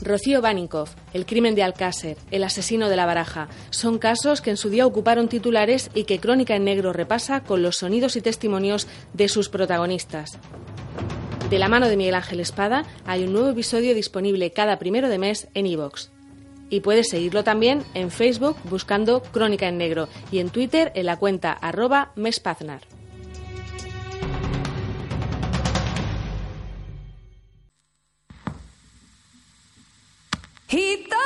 Rocío Baninkoff, el crimen de Alcácer, el asesino de la baraja, son casos que en su día ocuparon titulares y que Crónica en Negro repasa con los sonidos y testimonios de sus protagonistas. De la mano de Miguel Ángel Espada hay un nuevo episodio disponible cada primero de mes en iVoox. Y puedes seguirlo también en Facebook buscando Crónica en Negro y en Twitter en la cuenta arroba mespaznar. He. the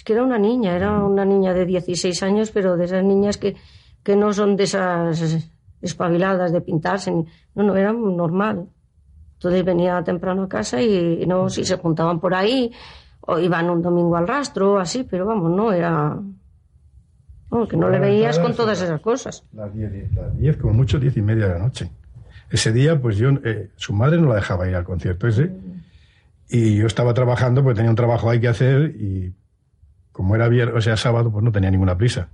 es que era una niña, era una niña de 16 años, pero de esas niñas que, que no son de esas espabiladas de pintarse, ni- no, no, era normal. Entonces venía temprano a casa y, no, si se juntaban por ahí, o iban un domingo al rastro, así, pero vamos, no era. Vamos, que no le veías con todas esas cosas. Las 10, las 10, como mucho, 10 y media de la noche. Ese día, pues yo, eh, su madre no la dejaba ir al concierto ese. Y yo estaba trabajando, pues tenía un trabajo ahí que hacer y como era viernes, o sea, sábado, pues no tenía ninguna prisa.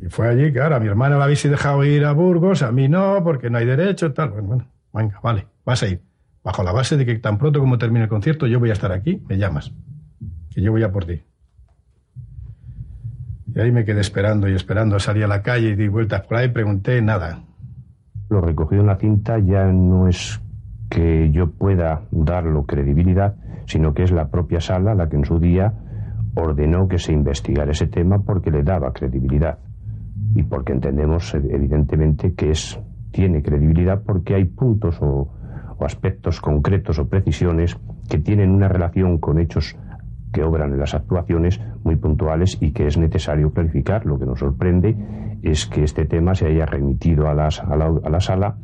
Y fue allí, que ahora mi hermana la habéis dejado ir a Burgos, a mí no, porque no hay derecho, tal. Bueno, bueno, venga, vale, vas a ir. Bajo la base de que tan pronto como termine el concierto, yo voy a estar aquí, me llamas. Que yo voy a por ti. Y ahí me quedé esperando y esperando. Salí a la calle y di vueltas por ahí, pregunté, nada. Lo recogido en la cinta ya no es que yo pueda darlo credibilidad, sino que es la propia sala la que en su día ordenó que se investigara ese tema porque le daba credibilidad y porque entendemos evidentemente que es tiene credibilidad porque hay puntos o, o aspectos concretos o precisiones que tienen una relación con hechos que obran en las actuaciones muy puntuales y que es necesario clarificar. Lo que nos sorprende es que este tema se haya remitido a, las- a la, a la sala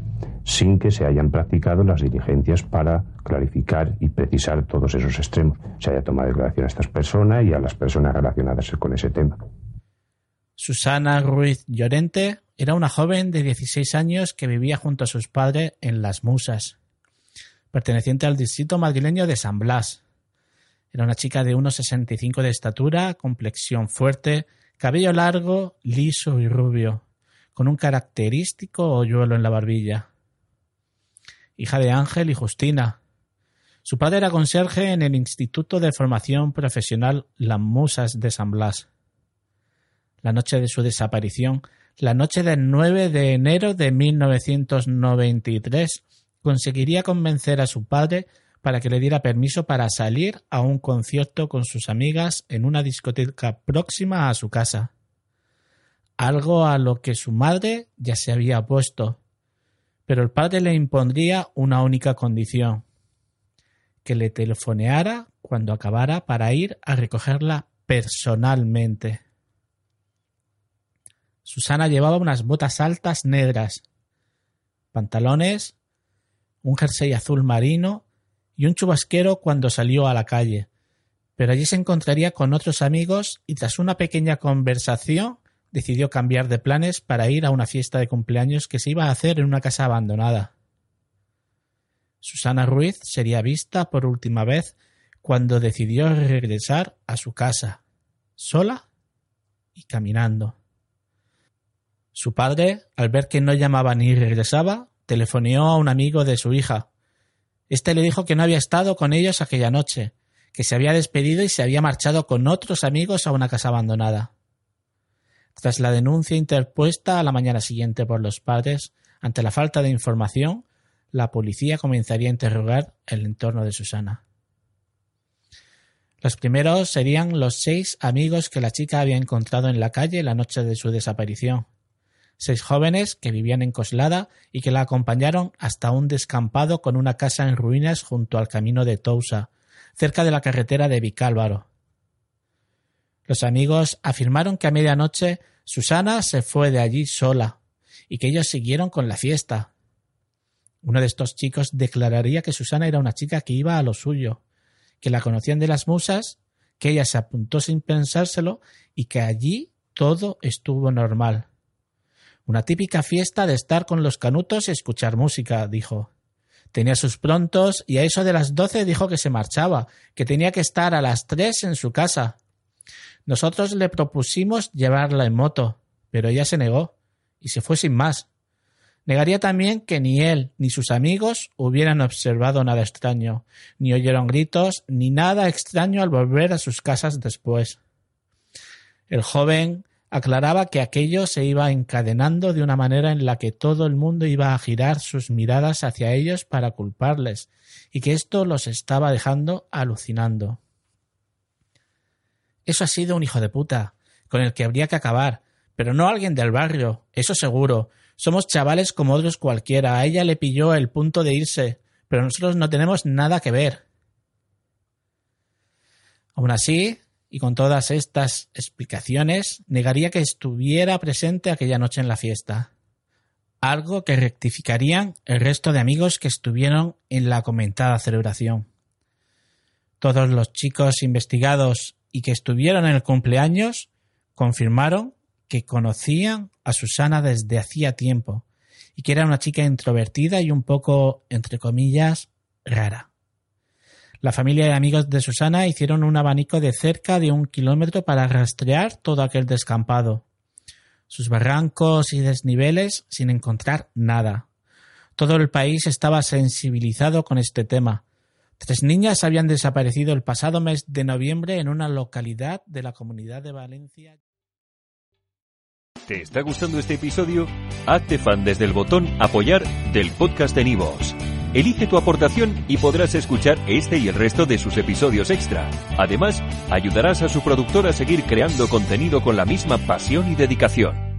sin que se hayan practicado las diligencias para clarificar y precisar todos esos extremos. Se haya tomado declaración a estas personas y a las personas relacionadas con ese tema. Susana Ruiz Llorente era una joven de 16 años que vivía junto a sus padres en Las Musas, perteneciente al distrito madrileño de San Blas. Era una chica de 1,65 de estatura, complexión fuerte, cabello largo, liso y rubio, con un característico hoyuelo en la barbilla. Hija de Ángel y Justina. Su padre era conserje en el Instituto de Formación Profesional Las Musas de San Blas la noche de su desaparición, la noche del 9 de enero de 1993, conseguiría convencer a su padre para que le diera permiso para salir a un concierto con sus amigas en una discoteca próxima a su casa. Algo a lo que su madre ya se había opuesto, pero el padre le impondría una única condición que le telefoneara cuando acabara para ir a recogerla personalmente. Susana llevaba unas botas altas negras, pantalones, un jersey azul marino y un chubasquero cuando salió a la calle. Pero allí se encontraría con otros amigos y tras una pequeña conversación decidió cambiar de planes para ir a una fiesta de cumpleaños que se iba a hacer en una casa abandonada. Susana Ruiz sería vista por última vez cuando decidió regresar a su casa, sola y caminando. Su padre, al ver que no llamaba ni regresaba, telefoneó a un amigo de su hija. Este le dijo que no había estado con ellos aquella noche, que se había despedido y se había marchado con otros amigos a una casa abandonada. Tras la denuncia interpuesta a la mañana siguiente por los padres, ante la falta de información, la policía comenzaría a interrogar el entorno de Susana. Los primeros serían los seis amigos que la chica había encontrado en la calle la noche de su desaparición. Seis jóvenes que vivían en Coslada y que la acompañaron hasta un descampado con una casa en ruinas junto al camino de Tousa, cerca de la carretera de Vicálvaro. Los amigos afirmaron que a medianoche Susana se fue de allí sola y que ellos siguieron con la fiesta. Uno de estos chicos declararía que Susana era una chica que iba a lo suyo, que la conocían de las musas, que ella se apuntó sin pensárselo y que allí todo estuvo normal. Una típica fiesta de estar con los canutos y escuchar música, dijo. Tenía sus prontos y a eso de las doce dijo que se marchaba, que tenía que estar a las tres en su casa. Nosotros le propusimos llevarla en moto, pero ella se negó y se fue sin más. Negaría también que ni él ni sus amigos hubieran observado nada extraño, ni oyeron gritos, ni nada extraño al volver a sus casas después. El joven aclaraba que aquello se iba encadenando de una manera en la que todo el mundo iba a girar sus miradas hacia ellos para culparles, y que esto los estaba dejando alucinando. Eso ha sido un hijo de puta, con el que habría que acabar, pero no alguien del barrio, eso seguro. Somos chavales como otros cualquiera. A ella le pilló el punto de irse, pero nosotros no tenemos nada que ver. Aún así, y con todas estas explicaciones, negaría que estuviera presente aquella noche en la fiesta. Algo que rectificarían el resto de amigos que estuvieron en la comentada celebración. Todos los chicos investigados y que estuvieron en el cumpleaños confirmaron que conocían a Susana desde hacía tiempo y que era una chica introvertida y un poco, entre comillas, rara. La familia y amigos de Susana hicieron un abanico de cerca de un kilómetro para rastrear todo aquel descampado, sus barrancos y desniveles sin encontrar nada. Todo el país estaba sensibilizado con este tema. Tres niñas habían desaparecido el pasado mes de noviembre en una localidad de la comunidad de Valencia. ¿Te está gustando este episodio? Hazte fan desde el botón Apoyar del podcast de Nivos. Elige tu aportación y podrás escuchar este y el resto de sus episodios extra. Además, ayudarás a su productor a seguir creando contenido con la misma pasión y dedicación.